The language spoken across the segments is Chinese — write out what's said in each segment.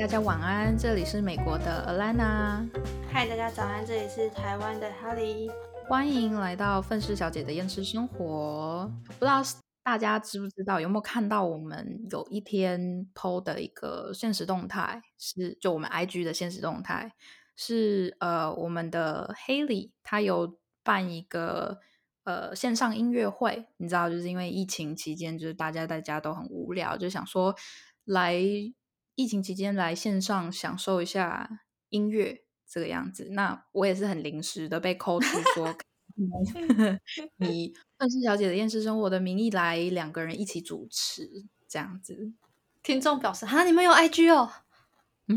大家晚安，这里是美国的 Alana。嗨，大家早安，这里是台湾的 Holly。欢迎来到愤世小姐的厌世生活。不知道大家知不知道，有没有看到我们有一天 PO 的一个现实动态，是就我们 IG 的现实动态，是呃我们的 Haley，她有办一个呃线上音乐会。你知道，就是因为疫情期间，就是大家在家都很无聊，就想说来疫情期间来线上享受一下音乐这个样子。那我也是很临时的被扣出说。以愤世小姐的厌世生活的名义来两个人一起主持这样子，听众表示哈，你们有 IG 哦，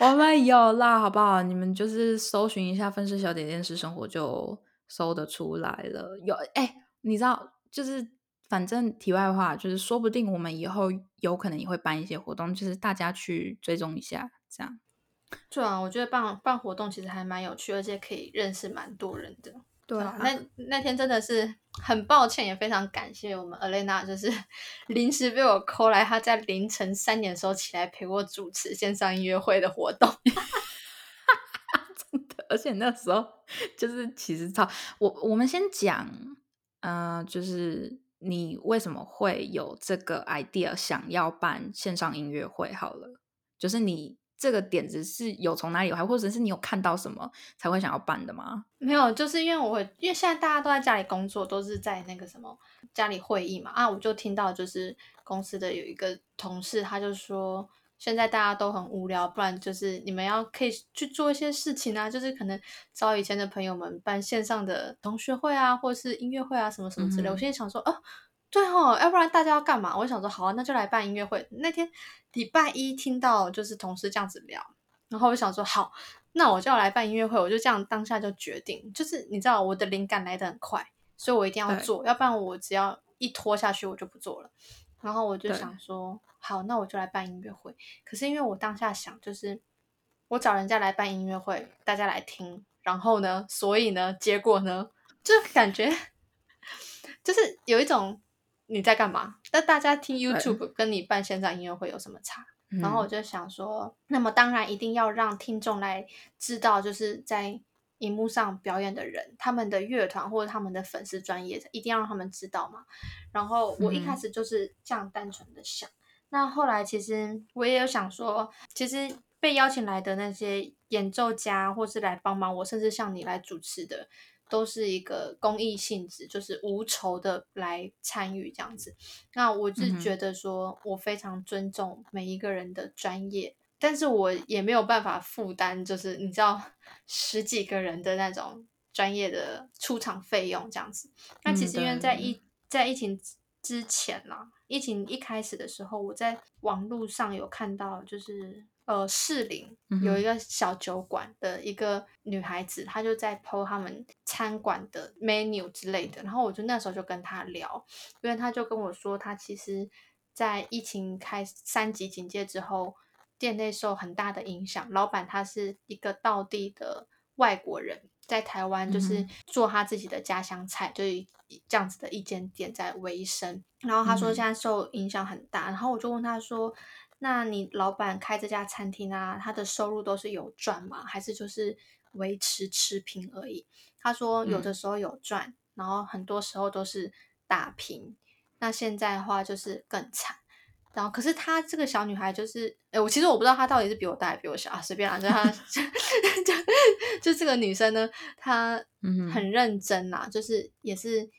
我们有啦，好不好？你们就是搜寻一下分尸小姐厌世生活就搜得出来了。有哎，你知道，就是反正题外话，就是说不定我们以后有可能也会办一些活动，就是大家去追踪一下这样。对啊，我觉得办办活动其实还蛮有趣，而且可以认识蛮多人的。对啊，那那天真的是很抱歉，也非常感谢我们 Alena，就是 临时被我 call 来，他在凌晨三点的时候起来陪我主持线上音乐会的活动。真的，而且那时候就是其实超我我们先讲，嗯，就是你为什么会有这个 idea 想要办线上音乐会？好了，就是你。这个点子是有从哪里来，或者是你有看到什么才会想要办的吗？没有，就是因为我因为现在大家都在家里工作，都是在那个什么家里会议嘛啊，我就听到就是公司的有一个同事，他就说现在大家都很无聊，不然就是你们要可以去做一些事情啊，就是可能找以前的朋友们办线上的同学会啊，或者是音乐会啊，什么什么之类。我现在想说，哦。对哦，要不然大家要干嘛？我想说，好啊，那就来办音乐会。那天礼拜一听到就是同事这样子聊，然后我想说，好，那我就要来办音乐会。我就这样当下就决定，就是你知道我的灵感来的很快，所以我一定要做，要不然我只要一拖下去，我就不做了。然后我就想说，好，那我就来办音乐会。可是因为我当下想，就是我找人家来办音乐会，大家来听，然后呢，所以呢，结果呢，就感觉就是有一种。你在干嘛？那大家听 YouTube 跟你办线上音乐会有什么差？然后我就想说，那么当然一定要让听众来知道，就是在荧幕上表演的人，他们的乐团或者他们的粉丝专业，一定要让他们知道嘛。然后我一开始就是这样单纯的想，那后来其实我也有想说，其实被邀请来的那些演奏家，或是来帮忙我，甚至像你来主持的。都是一个公益性质，就是无酬的来参与这样子。那我是觉得说，我非常尊重每一个人的专业，但是我也没有办法负担，就是你知道十几个人的那种专业的出场费用这样子。那其实因为在疫在疫情之前啦，疫情一开始的时候，我在网络上有看到，就是。呃，士林有一个小酒馆的一个女孩子，她就在 PO 他们餐馆的 menu 之类的。然后我就那时候就跟她聊，因为她就跟我说，她其实，在疫情开三级警戒之后，店内受很大的影响。老板他是一个道地的外国人，在台湾就是做他自己的家乡菜，就是这样子的一间店在维生。然后他说现在受影响很大，然后我就问他说。那你老板开这家餐厅啊，他的收入都是有赚吗？还是就是维持持平而已？他说有的时候有赚，然后很多时候都是打平。那现在的话就是更惨。然后可是她这个小女孩就是，哎，我其实我不知道她到底是比我大还是比我小啊，随便啦。就她 就就这个女生呢，她很认真啦，就是也是。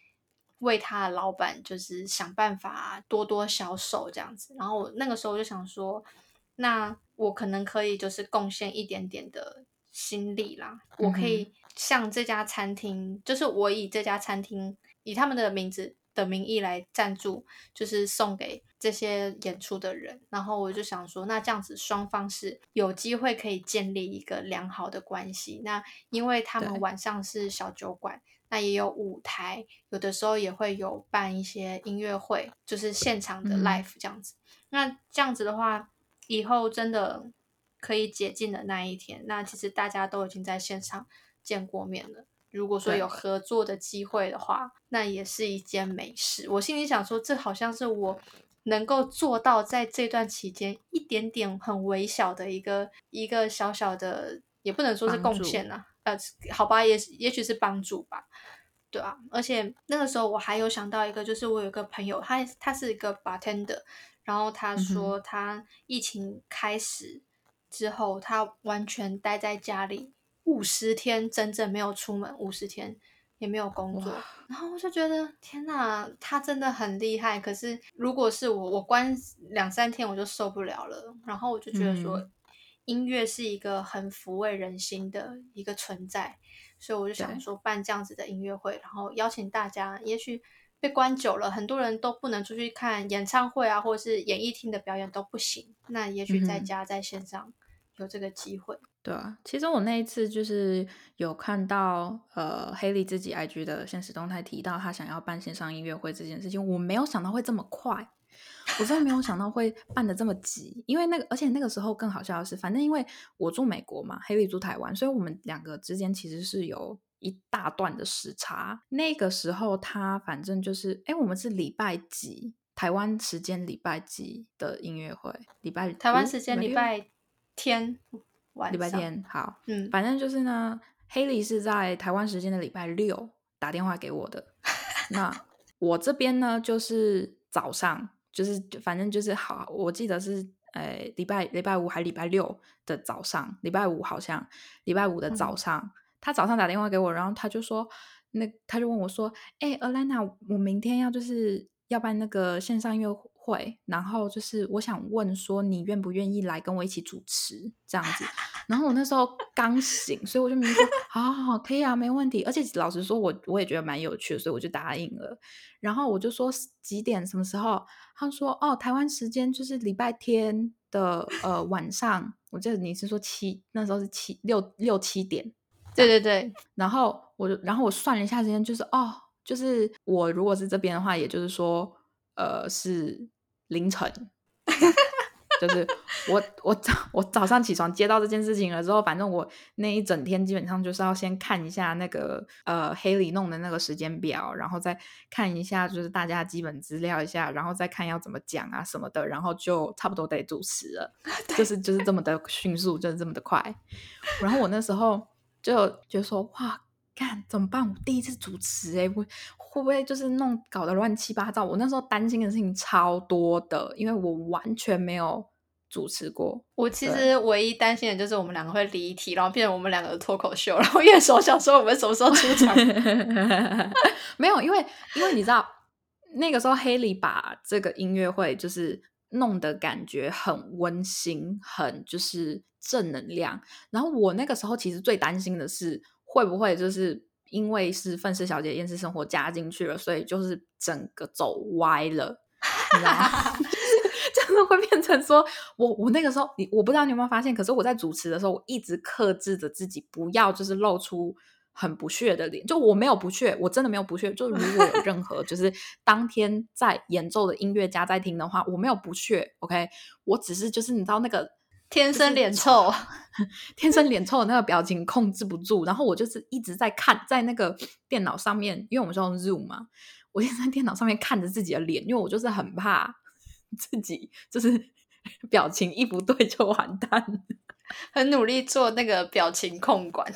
为她的老板就是想办法多多销售这样子，然后我那个时候就想说，那我可能可以就是贡献一点点的心力啦，我可以向这家餐厅，就是我以这家餐厅以他们的名字的名义来赞助，就是送给这些演出的人，然后我就想说，那这样子双方是有机会可以建立一个良好的关系，那因为他们晚上是小酒馆。那也有舞台，有的时候也会有办一些音乐会，就是现场的 live 这样子。那这样子的话，以后真的可以解禁的那一天，那其实大家都已经在线上见过面了。如果说有合作的机会的话，那也是一件美事。我心里想说，这好像是我能够做到在这段期间一点点很微小的一个一个小小的，也不能说是贡献呐，呃，好吧，也也许是帮助吧，对啊。而且那个时候我还有想到一个，就是我有个朋友，他他是一个 bartender，然后他说他疫情开始之后，他完全待在家里五十天，真正没有出门五十天。也没有工作，然后我就觉得天哪，他真的很厉害。可是如果是我，我关两三天我就受不了了。然后我就觉得说，音乐是一个很抚慰人心的一个存在，所以我就想说办这样子的音乐会，然后邀请大家。也许被关久了，很多人都不能出去看演唱会啊，或者是演艺厅的表演都不行。那也许在家在线上有这个机会。对啊，其实我那一次就是有看到，呃，黑莉自己 IG 的现实动态提到他想要办线上音乐会这件事情，我没有想到会这么快，我真的没有想到会办的这么急，因为那个，而且那个时候更好笑的是，反正因为我住美国嘛，黑莉住台湾，所以我们两个之间其实是有一大段的时差。那个时候他反正就是，哎，我们是礼拜几？台湾时间礼拜几的音乐会？礼拜台湾时间礼拜天。礼拜天好，嗯，反正就是呢，黑莉是在台湾时间的礼拜六打电话给我的。那我这边呢，就是早上，就是反正就是好，我记得是呃礼拜礼拜五还礼拜六的早上，礼拜五好像礼拜五的早上，他早上打电话给我，然后他就说，那他就问我说，哎，Alana，我明天要就是要办那个线上音乐会。然后就是我想问说，你愿不愿意来跟我一起主持这样子？然后我那时候刚醒，所以我就明说，好好好，可以啊，没问题。而且老实说，我我也觉得蛮有趣的，所以我就答应了。然后我就说几点什么时候？他说哦，台湾时间就是礼拜天的呃晚上。我记得你是说七，那时候是七六六七点。对对对。然后我就然后我算了一下时间，就是哦，就是我如果是这边的话，也就是说呃是。凌晨，就是我我早我早上起床接到这件事情了之后，反正我那一整天基本上就是要先看一下那个呃黑里弄的那个时间表，然后再看一下就是大家基本资料一下，然后再看要怎么讲啊什么的，然后就差不多得主持了，就是就是这么的迅速，就是这么的快。然后我那时候就就说哇。干怎么办？我第一次主持，哎，会会不会就是弄搞得乱七八糟？我那时候担心的事情超多的，因为我完全没有主持过。我其实唯一担心的就是我们两个会离题，然后变成我们两个的脱口秀。然后叶手想说我们什么时候出场？没有，因为因为你知道那个时候黑里把这个音乐会就是弄得感觉很温馨，很就是正能量。然后我那个时候其实最担心的是。会不会就是因为是愤世小姐厌世生活加进去了，所以就是整个走歪了，你知道吗？真的会变成说，我我那个时候，你我不知道你有没有发现，可是我在主持的时候，我一直克制着自己，不要就是露出很不屑的脸。就我没有不屑，我真的没有不屑。就如果有任何就是当天在演奏的音乐家在听的话，我没有不屑。OK，我只是就是你知道那个。天生脸臭 天生脸臭的那个表情控制不住，然后我就是一直在看，在那个电脑上面，因为我们是用 Zoom 嘛，我就在电脑上面看着自己的脸，因为我就是很怕 自己就是表情一不对就完蛋，很努力做那个表情控管。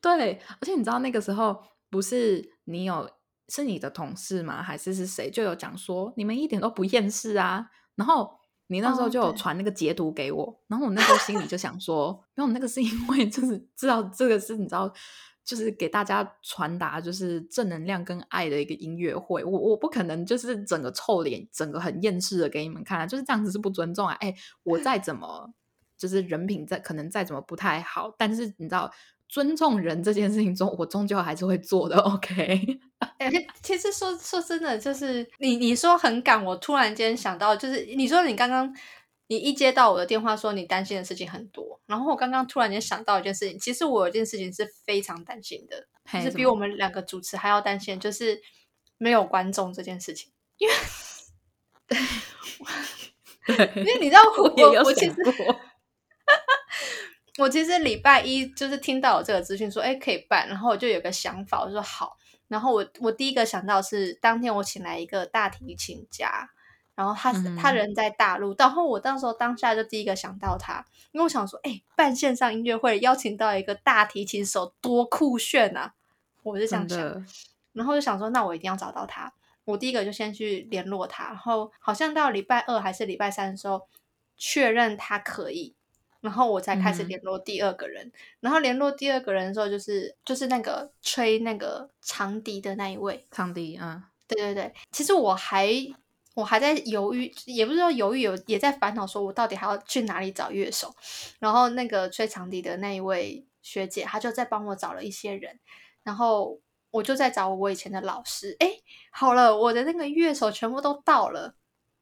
对，而且你知道那个时候不是你有是你的同事吗？还是是谁就有讲说你们一点都不厌世啊？然后。你那时候就有传那个截图给我，然后我那时候心里就想说，没有那个是因为就是知道这个是你知道，就是给大家传达就是正能量跟爱的一个音乐会，我我不可能就是整个臭脸，整个很厌世的给你们看啊，就是这样子是不尊重啊！哎，我再怎么就是人品再可能再怎么不太好，但是你知道。尊重人这件事情中，我终究还是会做的。OK，哎，其实说说真的，就是你你说很赶，我突然间想到，就是你说你刚刚你一接到我的电话，说你担心的事情很多，然后我刚刚突然间想到一件事情，其实我有一件事情是非常担心的，就是比我们两个主持还要担心，就是没有观众这件事情，因为 对，因为你知道我我其实。我其实礼拜一就是听到有这个资讯，说哎可以办，然后我就有个想法，我说好。然后我我第一个想到是当天我请来一个大提琴家，然后他他人在大陆，然后我到时候当下就第一个想到他，因为我想说，哎，办线上音乐会邀请到一个大提琴手，多酷炫啊！我是这样想，然后就想说，那我一定要找到他。我第一个就先去联络他，然后好像到礼拜二还是礼拜三的时候确认他可以，然后我才开始联络第二个人。然后联络第二个人的时候，就是就是那个吹那个长笛的那一位。长笛，嗯，对对对。其实我还我还在犹豫，也不是说犹豫，有也在烦恼，说我到底还要去哪里找乐手。然后那个吹长笛的那一位学姐，她就在帮我找了一些人，然后。我就在找我以前的老师，哎，好了，我的那个乐手全部都到了，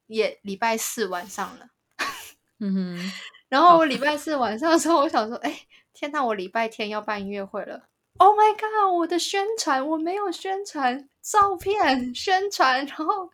也礼拜四晚上了，嗯哼，然后我礼拜四晚上的时候，我想说，哎，天呐，我礼拜天要办音乐会了，Oh my god，我的宣传我没有宣传照片宣传，然后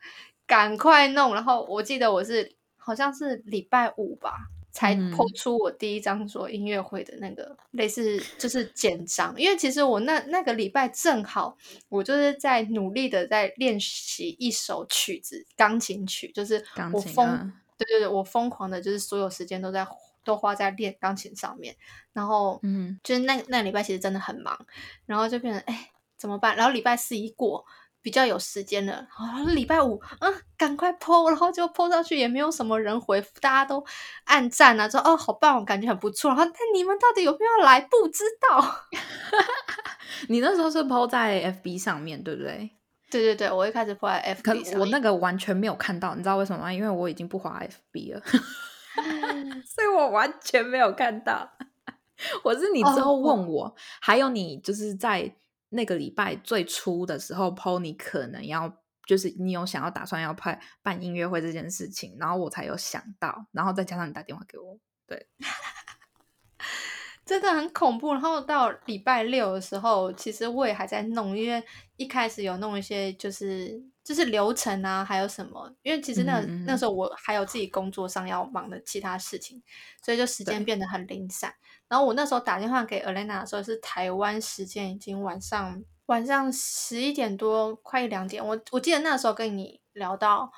赶快弄，然后我记得我是好像是礼拜五吧。才抛出我第一张说音乐会的那个类似就是简章，因为其实我那那个礼拜正好我就是在努力的在练习一首曲子，钢琴曲，就是我疯，对对对，我疯狂的就是所有时间都在都花在练钢琴上面，然后嗯，就是那那礼拜其实真的很忙，然后就变成哎怎么办？然后礼拜四一过。比较有时间了，好，礼拜五，嗯，赶快 po，然后就 po 上去，也没有什么人回复，大家都暗赞啊，说哦，好棒，我感觉很不错。然后，但你们到底有没有来？不知道。你那时候是 po 在 FB 上面对不对？对对对，我一开始 po 在 FB 上，我那个完全没有看到，你知道为什么吗？因为我已经不滑 FB 了，所以我完全没有看到。我是你之后问我，还有你就是在。那个礼拜最初的时候，Pony 可能要就是你有想要打算要派办音乐会这件事情，然后我才有想到，然后再加上你打电话给我，对，真的很恐怖。然后到礼拜六的时候，其实我也还在弄，因为一开始有弄一些就是就是流程啊，还有什么，因为其实那那时候我还有自己工作上要忙的其他事情，所以就时间变得很零散。然后我那时候打电话给 Elena 的时候是台湾时间已经晚上晚上十一点多，快一两点。我我记得那时候跟你聊到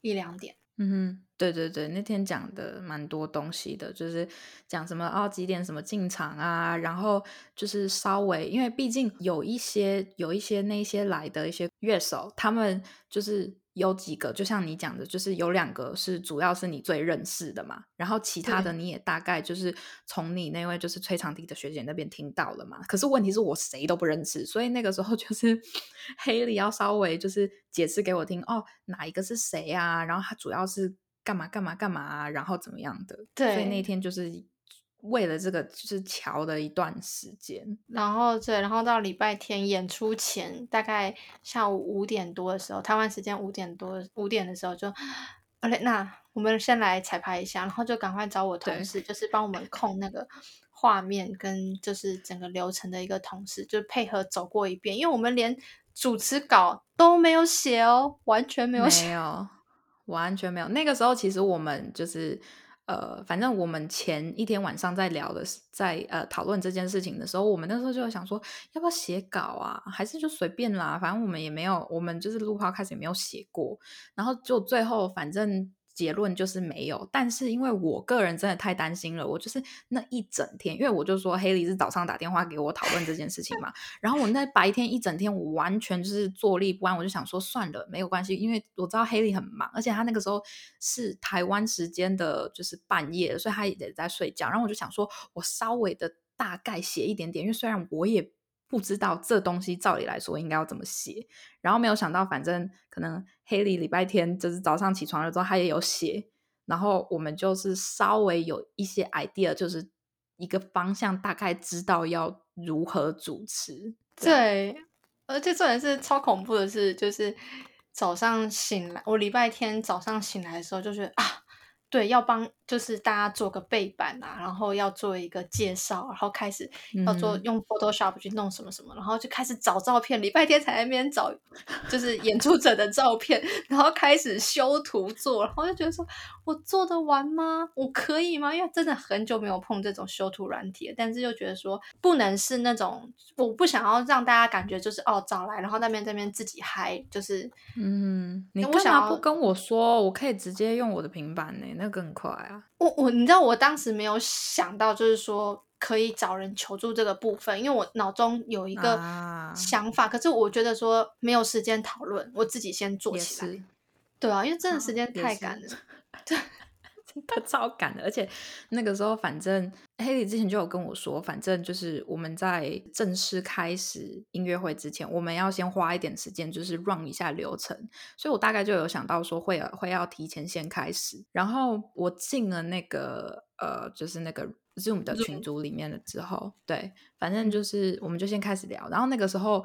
一两点。嗯哼，对对对，那天讲的蛮多东西的，就是讲什么哦几点什么进场啊，然后就是稍微因为毕竟有一些有一些那些来的一些乐手，他们就是。有几个，就像你讲的，就是有两个是主要是你最认识的嘛，然后其他的你也大概就是从你那位就是吹长笛的学姐那边听到了嘛。可是问题是我谁都不认识，所以那个时候就是 黑里要稍微就是解释给我听哦，哪一个是谁啊？然后他主要是干嘛干嘛干嘛，然后怎么样的？对，所以那天就是。为了这个，就是瞧了一段时间，然后对，然后到礼拜天演出前，大概下午五点多的时候，台湾时间五点多五点的时候，就，OK，那我们先来彩排一下，然后就赶快找我同事，就是帮我们控那个画面跟就是整个流程的一个同事，就配合走过一遍，因为我们连主持稿都没有写哦，完全没有写，没 有，完全没有。那个时候其实我们就是。呃，反正我们前一天晚上在聊的，在呃讨论这件事情的时候，我们那时候就想说，要不要写稿啊？还是就随便啦？反正我们也没有，我们就是录花开始也没有写过，然后就最后反正。结论就是没有，但是因为我个人真的太担心了，我就是那一整天，因为我就说黑梨是早上打电话给我讨论这件事情嘛，然后我那白天一整天我完全就是坐立不安，我就想说算了，没有关系，因为我知道黑梨很忙，而且他那个时候是台湾时间的，就是半夜，所以他也在睡觉，然后我就想说我稍微的大概写一点点，因为虽然我也。不知道这东西照理来说应该要怎么写，然后没有想到，反正可能黑里礼拜天就是早上起床了之后，他也有写，然后我们就是稍微有一些 idea，就是一个方向，大概知道要如何主持。对，而且重点是超恐怖的是，就是早上醒来，我礼拜天早上醒来的时候，就觉得啊。对，要帮就是大家做个背板啊，然后要做一个介绍，然后开始要做用 Photoshop 去弄什么什么，然后就开始找照片。礼拜天才那边找，就是演出者的照片，然后开始修图做，然后就觉得说我做得完吗？我可以吗？因为真的很久没有碰这种修图软体，但是又觉得说不能是那种，我不想要让大家感觉就是哦找来，然后那边这边自己嗨，就是嗯，你干嘛不跟我说？我可以直接用我的平板呢。那更快啊！我我你知道我当时没有想到，就是说可以找人求助这个部分，因为我脑中有一个想法，可是我觉得说没有时间讨论，我自己先做起来。对啊，因为真的时间太赶了。对。他超赶的，而且那个时候，反正黑里之前就有跟我说，反正就是我们在正式开始音乐会之前，我们要先花一点时间，就是 run 一下流程。所以我大概就有想到说，会会要提前先开始。然后我进了那个呃，就是那个 Zoom 的群组里面了之后，对，反正就是我们就先开始聊。然后那个时候。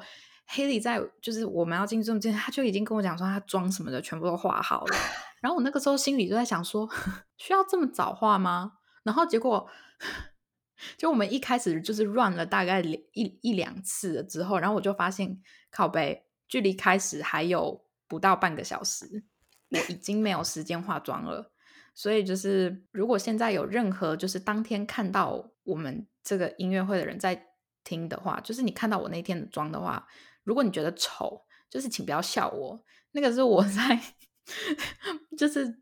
黑里在就是我们要进 Zoom 之前，他就已经跟我讲说他妆什么的全部都画好了。然后我那个时候心里就在想说，需要这么早画吗？然后结果 就我们一开始就是乱了大概一一两次了之后，然后我就发现靠背距离开始还有不到半个小时，我已经没有时间化妆了。所以就是如果现在有任何就是当天看到我们这个音乐会的人在听的话，就是你看到我那天的妆的话。如果你觉得丑，就是请不要笑我。那个是我 在，就是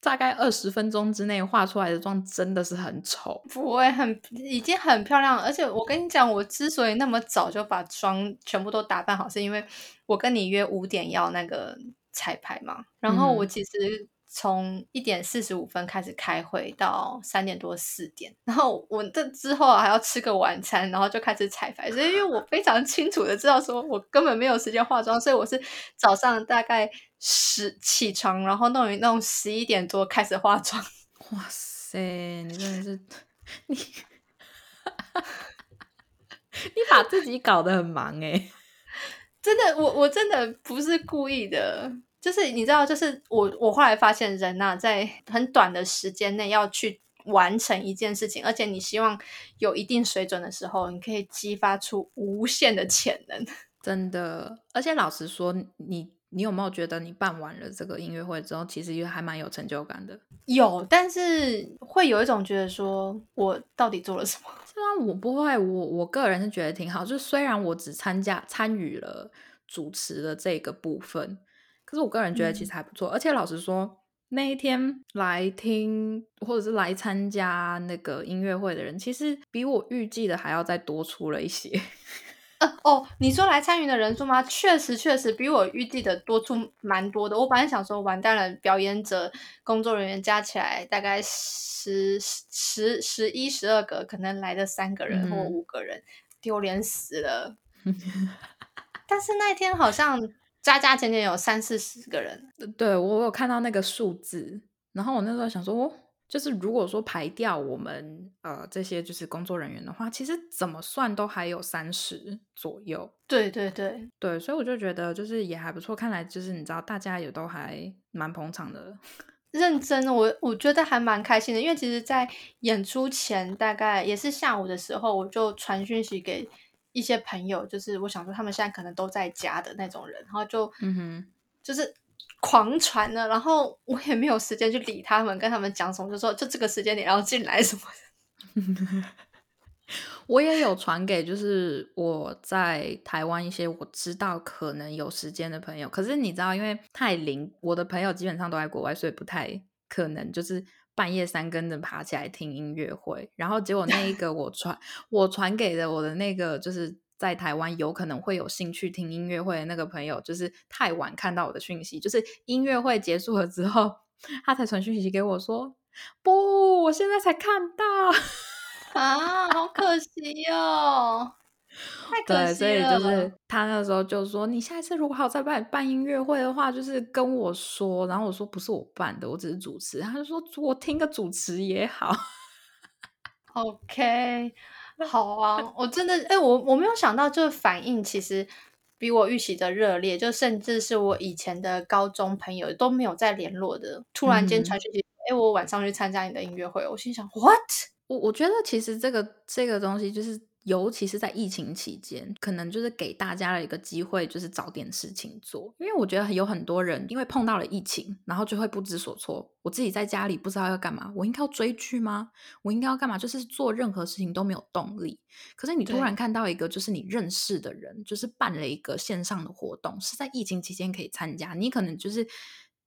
大概二十分钟之内画出来的妆，真的是很丑。不会很，已经很漂亮了。而且我跟你讲，我之所以那么早就把妆全部都打扮好，是因为我跟你约五点要那个彩排嘛。然后我其实。从一点四十五分开始开会，到三点多四点，然后我这之后还要吃个晚餐，然后就开始彩排。所以因为我非常清楚的知道，说我根本没有时间化妆，所以我是早上大概十起床，然后弄一弄十一点多开始化妆。哇塞，你真的是你，你把自己搞得很忙哎，真的，我我真的不是故意的。就是你知道，就是我我后来发现，人呐，在很短的时间内要去完成一件事情，而且你希望有一定水准的时候，你可以激发出无限的潜能。真的，而且老实说，你你有没有觉得你办完了这个音乐会之后，其实也还蛮有成就感的？有，但是会有一种觉得说，我到底做了什么？是吗？我不会，我我个人是觉得挺好。就虽然我只参加参与了主持的这个部分。可是我个人觉得其实还不错，而且老实说，那一天来听或者是来参加那个音乐会的人，其实比我预计的还要再多出了一些。呃哦，你说来参与的人数吗？确实确实比我预计的多出蛮多的。我本来想说，完蛋了，表演者、工作人员加起来大概十十十一十二个，可能来的三个人或五个人，丢脸死了。但是那天好像。加加减减有三四十个人，对我有看到那个数字，然后我那时候想说，就是如果说排掉我们呃这些就是工作人员的话，其实怎么算都还有三十左右。对对对对，所以我就觉得就是也还不错，看来就是你知道大家也都还蛮捧场的，认真的我我觉得还蛮开心的，因为其实，在演出前大概也是下午的时候，我就传讯息给。一些朋友，就是我想说，他们现在可能都在家的那种人，然后就，嗯哼，就是狂传了，然后我也没有时间去理他们，跟他们讲什么，就说就这个时间点要进来什么的。我也有传给，就是我在台湾一些我知道可能有时间的朋友，可是你知道，因为太灵，我的朋友基本上都在国外，所以不太可能就是。半夜三更的爬起来听音乐会，然后结果那一个我传我传给的我的那个就是在台湾有可能会有兴趣听音乐会的那个朋友，就是太晚看到我的讯息，就是音乐会结束了之后，他才传讯息给我说：“不，我现在才看到啊，好可惜哦。”对，所以就是他那时候就说：“你下一次如果还有再办办音乐会的话，就是跟我说。”然后我说：“不是我办的，我只是主持。”他就说：“我听个主持也好。”OK，好啊，我真的哎，我我没有想到，就是反应其实比我预期的热烈，就甚至是我以前的高中朋友都没有再联络的，突然间传讯息：“哎，我晚上去参加你的音乐会。”我心想：“What？” 我我觉得其实这个这个东西就是。尤其是在疫情期间，可能就是给大家了一个机会，就是找点事情做。因为我觉得有很多人因为碰到了疫情，然后就会不知所措。我自己在家里不知道要干嘛，我应该要追剧吗？我应该要干嘛？就是做任何事情都没有动力。可是你突然看到一个，就是你认识的人，就是办了一个线上的活动，是在疫情期间可以参加。你可能就是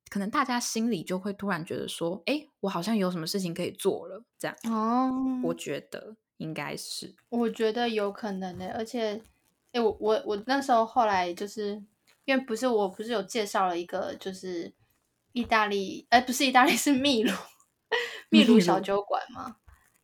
可能大家心里就会突然觉得说，哎，我好像有什么事情可以做了。这样哦，我觉得。应该是，我觉得有可能的，而且，哎，我我我那时候后来就是，因为不是我不是有介绍了一个就是意大利，哎，不是意大利 是秘鲁，秘鲁小酒馆吗？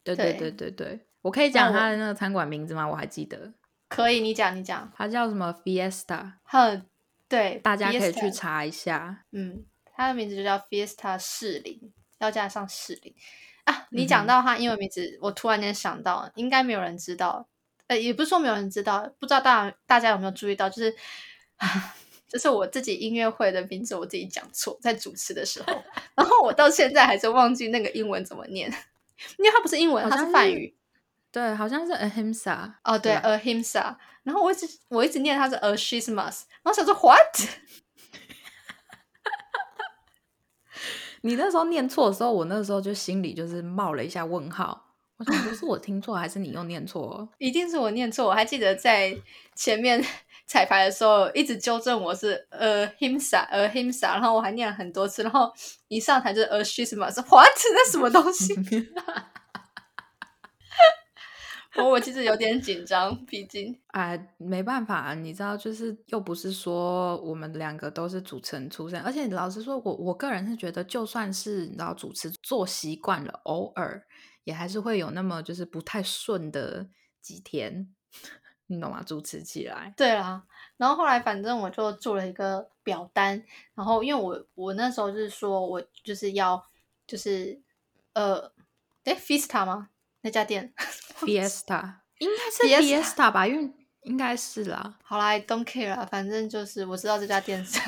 对对对对对，我可以讲他的那个餐馆名字吗？我还记得，可以，你讲你讲，它叫什么？Fiesta，哼，对，大家可以去查一下，嗯，它的名字就叫 Fiesta 士林，要加上士林。啊，你讲到他英文名字，我突然间想到，应该没有人知道，呃，也不是说没有人知道，不知道大大家有没有注意到，就是，就是我自己音乐会的名字，我自己讲错，在主持的时候，然后我到现在还是忘记那个英文怎么念，因为它不是英文，它是梵语，对，好像是 Ahimsa，哦，对，Ahimsa，然后我一直我一直念它是 Ashismas，然后想说 What？你那时候念错的时候，我那时候就心里就是冒了一下问号。我想，是我听错，还是你又念错？一定是我念错。我还记得在前面 彩排的时候，一直纠正我是呃 himsa 呃 himsa，然后我还念了很多次，然后一上台就是 a she's 嘛，是 what 那什么东西？我我其实有点紧张，毕竟哎，没办法，你知道，就是又不是说我们两个都是主持人出身，而且老实说，我我个人是觉得，就算是你知道主持做习惯了，偶尔也还是会有那么就是不太顺的几天，你懂吗？主持起来，对啦。然后后来反正我就做了一个表单，然后因为我我那时候是说我就是要就是呃，哎，Fista 吗？那家店，Fiesta 应该是 Fiesta 吧，因为应该是啦。好啦，Don't care 啦，反正就是我知道这家店是。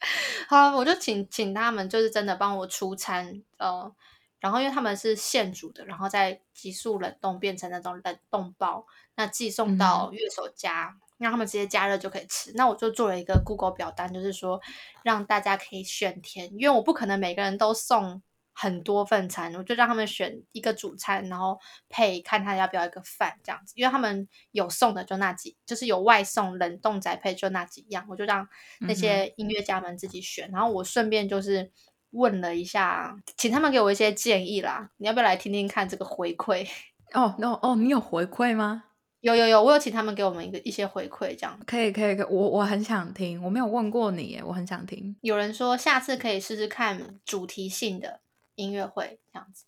好，我就请请他们，就是真的帮我出餐，呃，然后因为他们是现煮的，然后再急速冷冻变成那种冷冻包，那寄送到乐手家，让他们直接加热就可以吃。那我就做了一个 Google 表单，就是说让大家可以选填，因为我不可能每个人都送。很多份餐，我就让他们选一个主餐，然后配看他要不要一个饭这样子，因为他们有送的就那几，就是有外送冷冻宅配就那几样，我就让那些音乐家们自己选，然后我顺便就是问了一下，请他们给我一些建议啦，你要不要来听听看这个回馈？哦，那哦，你有回馈吗？有有有，我有请他们给我们一个一些回馈，这样可以可以可以，我我很想听，我没有问过你，我很想听。有人说下次可以试试看主题性的。音乐会这样子，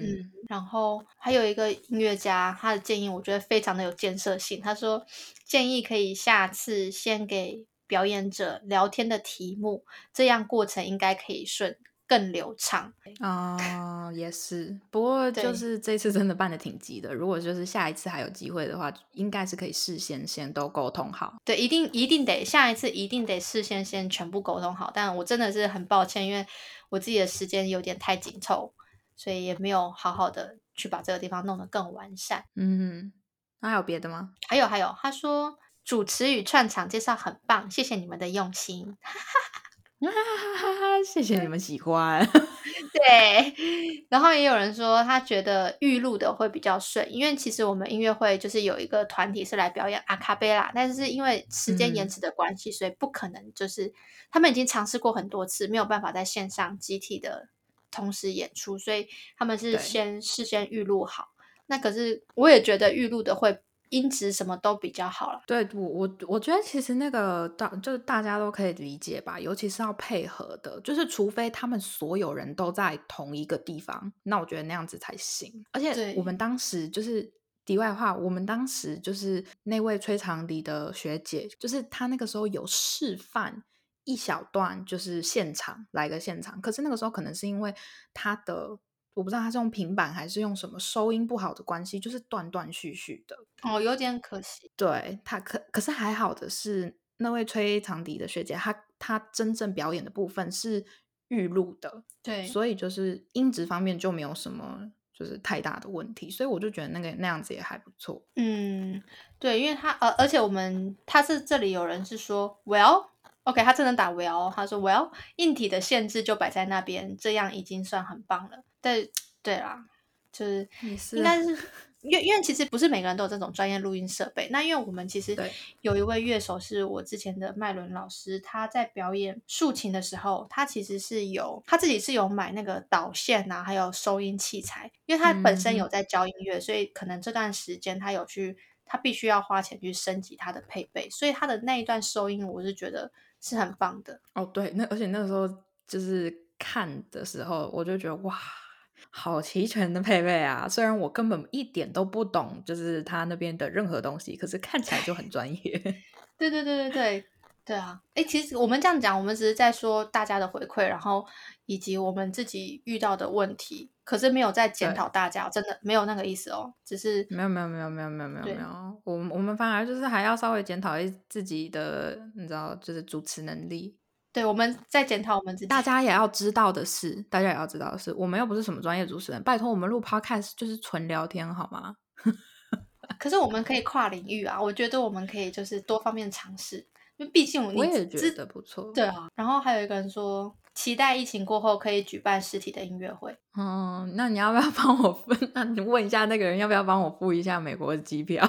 嗯嗯，然后还有一个音乐家，他的建议我觉得非常的有建设性。他说建议可以下次先给表演者聊天的题目，这样过程应该可以顺。更流畅 哦，也是。不过就是这次真的办的挺急的。如果就是下一次还有机会的话，应该是可以事先先都沟通好。对，一定一定得下一次一定得事先先全部沟通好。但我真的是很抱歉，因为我自己的时间有点太紧凑，所以也没有好好的去把这个地方弄得更完善。嗯，那还有别的吗？还有还有，他说主持与串场介绍很棒，谢谢你们的用心。哈哈哈哈谢谢你们喜欢。对，然后也有人说他觉得预录的会比较顺，因为其实我们音乐会就是有一个团体是来表演阿卡贝拉，但是因为时间延迟的关系，所以不可能就是他们已经尝试过很多次，没有办法在线上集体的同时演出，所以他们是先事先预录好。那可是我也觉得预录的会。音质什么都比较好了。对我我我觉得其实那个大就是大家都可以理解吧，尤其是要配合的，就是除非他们所有人都在同一个地方，那我觉得那样子才行。而且我们当时就是题外话，我们当时就是那位吹长笛的学姐，就是她那个时候有示范一小段，就是现场来个现场，可是那个时候可能是因为她的。我不知道他是用平板还是用什么收音不好的关系，就是断断续续的哦，有点可惜。对他可可是还好的是，那位吹长笛的学姐，她她真正表演的部分是预录的，对，所以就是音质方面就没有什么就是太大的问题，所以我就觉得那个那样子也还不错。嗯，对，因为他呃，而且我们他是这里有人是说，Well，OK，他真的打 Well，他说 Well，硬体的限制就摆在那边，这样已经算很棒了。对，对啦，就是应该是。因为因为其实不是每个人都有这种专业录音设备。那因为我们其实有一位乐手是我之前的麦伦老师，他在表演竖琴的时候，他其实是有他自己是有买那个导线啊，还有收音器材。因为他本身有在教音乐，所以可能这段时间他有去，他必须要花钱去升级他的配备。所以他的那一段收音，我是觉得是很棒的。哦，对，那而且那个时候就是看的时候，我就觉得哇。好齐全的配备啊！虽然我根本一点都不懂，就是他那边的任何东西，可是看起来就很专业。对对对对对对啊！哎，其实我们这样讲，我们只是在说大家的回馈，然后以及我们自己遇到的问题，可是没有在检讨大家，真的没有那个意思哦。只是没有没有没有没有没有没有没有，我我们反而就是还要稍微检讨一自己的，你知道，就是主持能力。对，我们在检讨我们自己。大家也要知道的是，大家也要知道的是，我们又不是什么专业主持人，拜托我们录 podcast 就是纯聊天，好吗？可是我们可以跨领域啊，我觉得我们可以就是多方面尝试，因为毕竟我也觉得不错。对啊，然后还有一个人说，期待疫情过后可以举办实体的音乐会。嗯，那你要不要帮我分？那你问一下那个人，要不要帮我付一下美国的机票？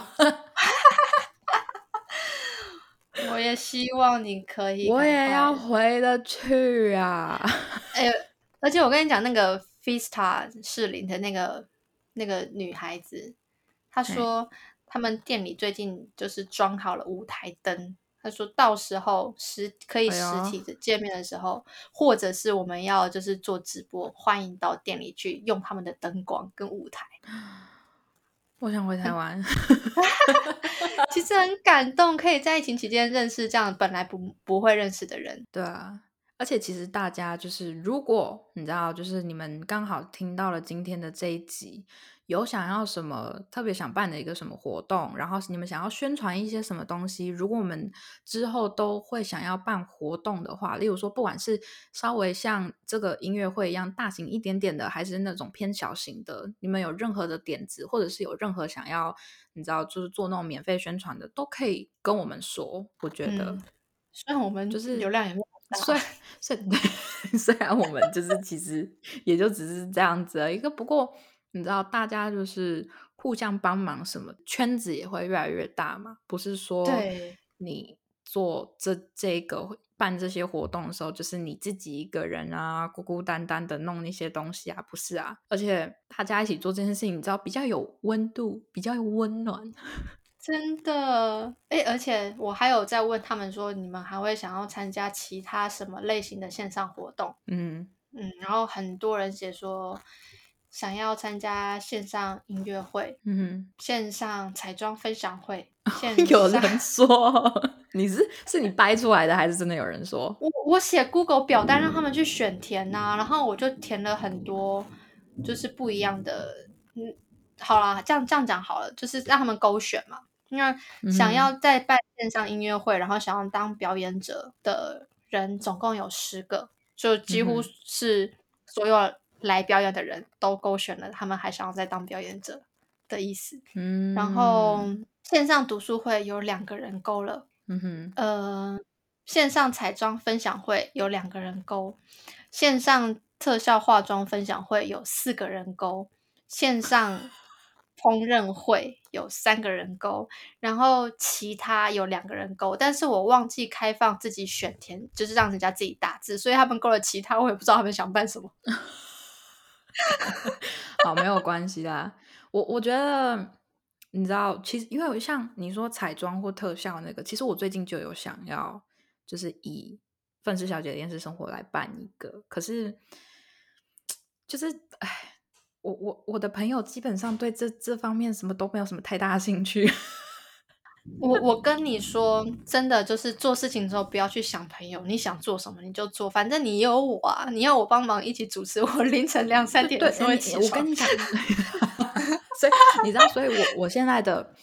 我也希望你可以，我也要回得去啊！哎，而且我跟你讲，那个 Fista 士林的那个那个女孩子，她说他们店里最近就是装好了舞台灯，她说到时候实可以实体的见面的时候，或者是我们要就是做直播，欢迎到店里去用他们的灯光跟舞台。我想回台湾，其实很感动，可以在疫情期间认识这样本来不不会认识的人。对啊。而且其实大家就是，如果你知道，就是你们刚好听到了今天的这一集，有想要什么特别想办的一个什么活动，然后你们想要宣传一些什么东西，如果我们之后都会想要办活动的话，例如说，不管是稍微像这个音乐会一样大型一点点的，还是那种偏小型的，你们有任何的点子，或者是有任何想要你知道，就是做那种免费宣传的，都可以跟我们说。我觉得，虽然我们就是流量也没有。虽虽 虽然我们就是其实也就只是这样子一个，不过你知道，大家就是互相帮忙，什么圈子也会越来越大嘛。不是说你做这这个办这些活动的时候，就是你自己一个人啊，孤孤单单的弄那些东西啊，不是啊。而且大家一起做这件事情，你知道比较有温度，比较有温暖。真的，哎，而且我还有在问他们说，你们还会想要参加其他什么类型的线上活动？嗯嗯，然后很多人写说想要参加线上音乐会，嗯，线上彩妆分享会。有人说 你是是你掰出来的，还是真的有人说？我我写 Google 表单让他们去选填呐，然后我就填了很多，就是不一样的。嗯，好啦，这样这样讲好了，就是让他们勾选嘛。那想要在办线上音乐会，然后想要当表演者的人，总共有十个，就几乎是所有来表演的人都勾选了，他们还想要再当表演者的意思。嗯，然后线上读书会有两个人勾了，嗯哼，呃，线上彩妆分享会有两个人勾，线上特效化妆分享会有四个人勾，线上。烹饪会有三个人勾，然后其他有两个人勾，但是我忘记开放自己选填，就是让人家自己打字，所以他们勾了其他，我也不知道他们想办什么。好，没有关系啦。我我觉得，你知道，其实因为像你说彩妆或特效那个，其实我最近就有想要，就是以愤世小姐的电视生活来办一个，可是就是唉。我我我的朋友基本上对这这方面什么都没有什么太大兴趣。我我跟你说，真的就是做事情的时候不要去想朋友，你想做什么你就做，反正你有我啊，你要我帮忙一起主持，我凌晨两三点的时候起床。我跟你讲，所以你知道，所以我我现在的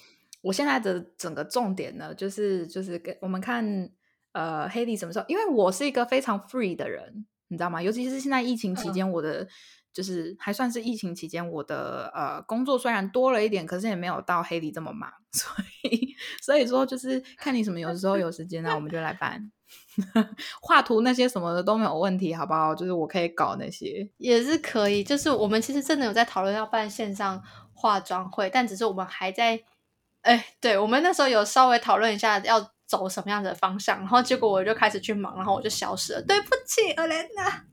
我现在的整个重点呢，就是就是给我们看呃黑莉什么时候，因为我是一个非常 free 的人。你你知道吗？尤其是现在疫情期间，我的就是还算是疫情期间，我的呃工作虽然多了一点，可是也没有到黑里这么忙，所以所以说就是看你什么有时候有时间呢，我们就来办 画图那些什么的都没有问题，好不好？就是我可以搞那些也是可以，就是我们其实真的有在讨论要办线上化妆会，但只是我们还在。哎，对，我们那时候有稍微讨论一下要走什么样的方向，然后结果我就开始去忙，然后我就消失了。对不起，阿莲娜，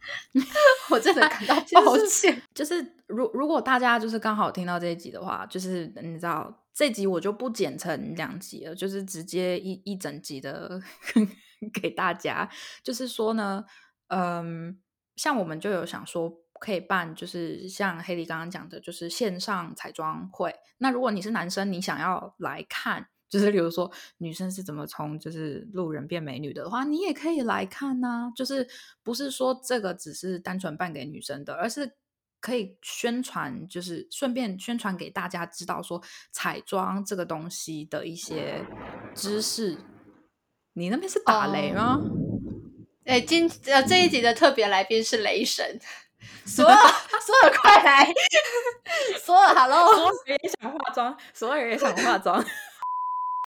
我真的感到抱歉。就是如如果大家就是刚好听到这一集的话，就是你知道这集我就不剪成两集了，就是直接一一整集的 给大家。就是说呢，嗯，像我们就有想说。可以办，就是像黑莉刚刚讲的，就是线上彩妆会。那如果你是男生，你想要来看，就是比如说女生是怎么从就是路人变美女的话，你也可以来看呐。就是不是说这个只是单纯办给女生的，而是可以宣传，就是顺便宣传给大家知道说彩妆这个东西的一些知识。你那边是打雷吗？哎，今呃这一集的特别来宾是雷神。索尔，索尔，快来！索尔，Hello！索尔也想化妆，索尔也想化妆，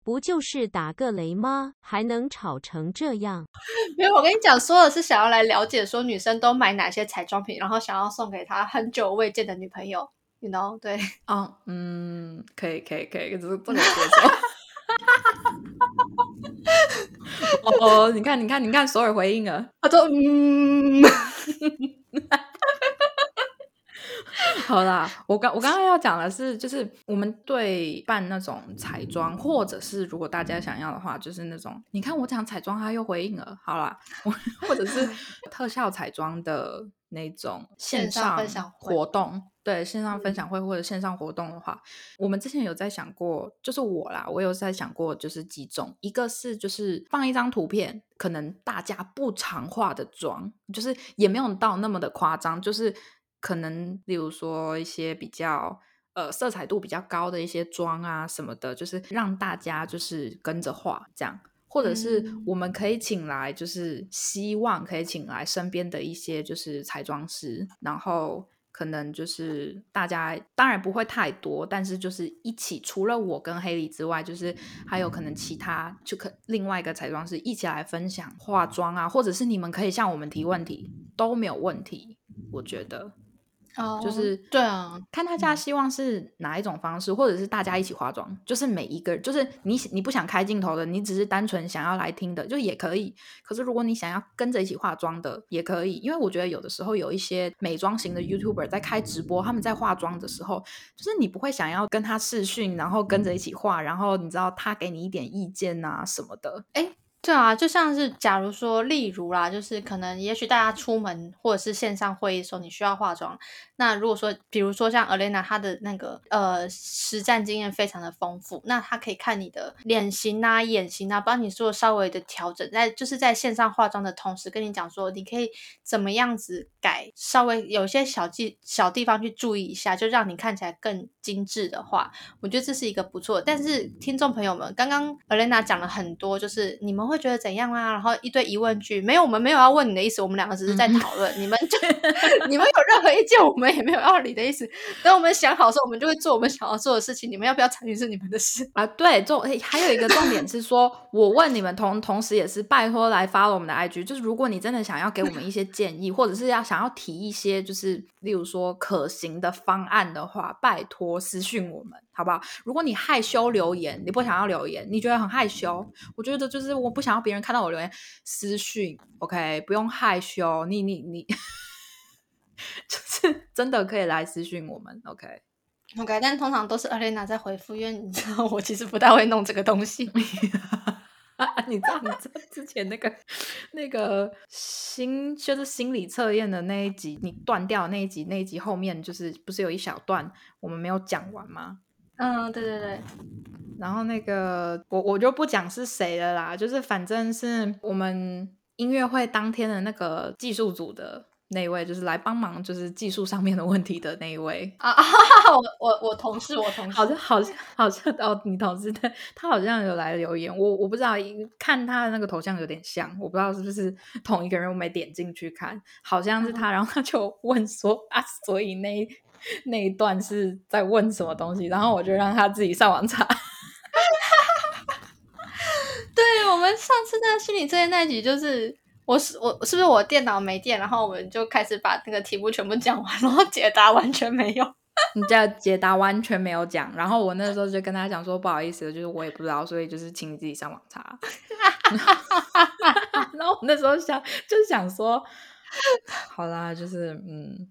不就是打个雷吗？还能吵成这样？没有，我跟你讲，索尔是想要来了解说女生都买哪些彩妆品，然后想要送给她很久未见的女朋友。You know？对，啊，嗯，可以，可以，可以，这是不能接受。哦，你看，你看，你看，索尔回应了，他说，嗯。好啦，我刚我刚刚要讲的是，就是我们对办那种彩妆，或者是如果大家想要的话，就是那种你看我讲彩妆，他又回应了。好啦，或者是特效彩妆的那种线上活动，对线上分享会或者线上活动的话，我们之前有在想过，就是我啦，我有在想过，就是几种，一个是就是放一张图片，可能大家不常化的妆，就是也没有到那么的夸张，就是。可能，例如说一些比较呃色彩度比较高的一些妆啊什么的，就是让大家就是跟着画这样，或者是我们可以请来，就是希望可以请来身边的一些就是彩妆师，然后可能就是大家当然不会太多，但是就是一起，除了我跟黑里之外，就是还有可能其他就可另外一个彩妆师一起来分享化妆啊，或者是你们可以向我们提问题都没有问题，我觉得。哦，就是对啊，看大家希望是哪一种方式，或者是大家一起化妆，就是每一个，就是你你不想开镜头的，你只是单纯想要来听的，就也可以。可是如果你想要跟着一起化妆的，也可以，因为我觉得有的时候有一些美妆型的 YouTuber 在开直播，他们在化妆的时候，就是你不会想要跟他视讯，然后跟着一起化，然后你知道他给你一点意见啊什么的，哎。对啊，就像是假如说，例如啦，就是可能也许大家出门或者是线上会议的时候，你需要化妆。那如果说，比如说像 Alena，她的那个呃实战经验非常的丰富，那她可以看你的脸型啊、眼型啊，帮你做稍微的调整，在就是在线上化妆的同时，跟你讲说你可以怎么样子改，稍微有些小技小地方去注意一下，就让你看起来更精致的话，我觉得这是一个不错。但是听众朋友们，刚刚 Alena 讲了很多，就是你们会。会觉得怎样啊？然后一堆疑问句，没有，我们没有要问你的意思，我们两个只是在讨论。你们就 你们有任何意见，我们也没有要理的意思。等我们想好之后，我们就会做我们想要做的事情。你们要不要参与是你们的事啊？对，重还有一个重点是说，我问你们同同时也是拜托来发我们的 IG，就是如果你真的想要给我们一些建议，或者是要想要提一些就是例如说可行的方案的话，拜托私讯我们。好不好？如果你害羞留言，你不想要留言，你觉得很害羞，我觉得就是我不想要别人看到我留言，私讯，OK，不用害羞，你你你，就是真的可以来私讯我们，OK，OK，但通常都是 Alena 在回复，因为你知道我其实不太会弄这个东西，你知道你知道之前那个那个心就是心理测验的那一集，你断掉那一集，那一集后面就是不是有一小段我们没有讲完吗？嗯，对对对，然后那个我我就不讲是谁了啦，就是反正是我们音乐会当天的那个技术组的那一位，就是来帮忙，就是技术上面的问题的那一位。啊 啊！我我我同事，我同事，好像好像好像哦，你同事的他好像有来留言，我我不知道，看他的那个头像有点像，我不知道是不是 同一个人，我没点进去看，好像是他，然后他就问说啊，所以那那一段是在问什么东西，然后我就让他自己上网查。对我们上次那个心理测验那一集，就是我是我是不是我电脑没电，然后我们就开始把那个题目全部讲完，然后解答完全没有。你这解答完全没有讲，然后我那时候就跟他讲说不好意思，就是我也不知道，所以就是请你自己上网查。然后我那时候想就是想说，好啦，就是嗯，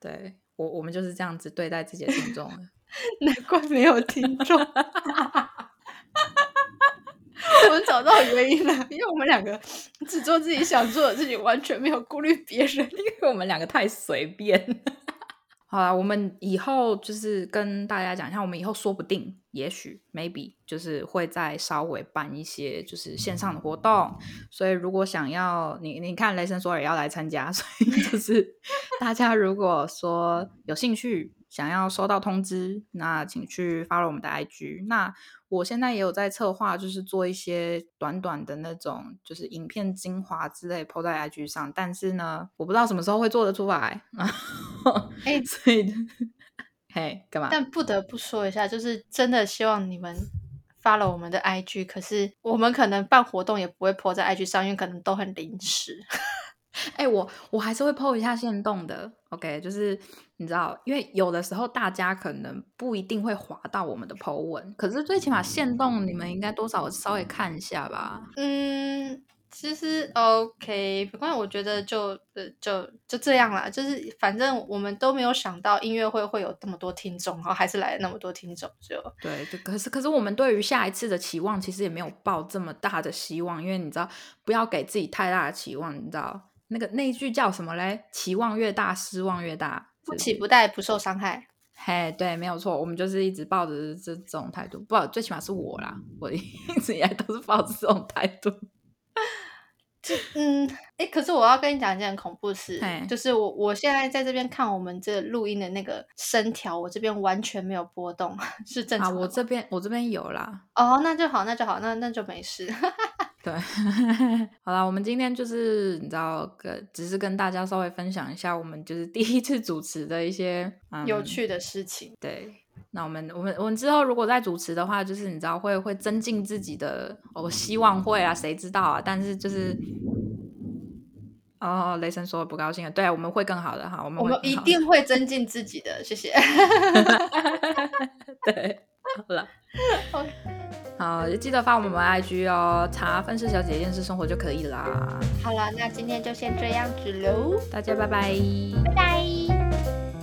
对我我们就是这样子对待自己的听众，难怪没有听众。我们找到原因了，因为我们两个只做自己想做的事情，完全没有顾虑别人，因为我们两个太随便。好啦，我们以后就是跟大家讲一下，我们以后说不定，也许 maybe 就是会再稍微办一些就是线上的活动，所以如果想要你你看雷神索尔要来参加，所以就是大家如果说有兴趣。想要收到通知，那请去 follow 我们的 IG。那我现在也有在策划，就是做一些短短的那种，就是影片精华之类，po 在 IG 上。但是呢，我不知道什么时候会做得出来。哎，所以，嘿，干嘛？但不得不说一下，就是真的希望你们 follow 我们的 IG。可是我们可能办活动也不会 po 在 IG 上，因为可能都很临时。哎，我我还是会 po 一下线动的，OK，就是你知道，因为有的时候大家可能不一定会滑到我们的 po 文，可是最起码线动你们应该多少稍微看一下吧。嗯，其实 OK，不过我觉得就呃就就这样啦，就是反正我们都没有想到音乐会会有那么多听众，然后还是来了那么多听众，就对，可是可是我们对于下一次的期望其实也没有抱这么大的希望，因为你知道，不要给自己太大的期望，你知道。那个那句叫什么嘞？期望越大，失望越大。不期不待，不受伤害。嘿，对，没有错。我们就是一直抱着这种态度，不，最起码是我啦。我 一直以来都是抱着这种态度。嗯，哎，可是我要跟你讲一件恐怖事，就是我我现在在这边看我们这录音的那个声条，我这边完全没有波动，是正常。我这边我这边有啦。哦，那就好，那就好，那那就没事。对，好了，我们今天就是你知道，跟只是跟大家稍微分享一下我们就是第一次主持的一些有趣的事情。对，那我们我们我们之后如果再主持的话，就是你知道会会增进自己的，我希望会啊，谁知道啊？但是就是，哦，雷神说不高兴了，对，我们会更好的哈，我们我们一定会增进自己的，谢谢。对，好了。好，就记得发我们 IG 哦，查分饰小姐厌世生活就可以啦。好了，那今天就先这样子喽，大家拜拜，拜拜。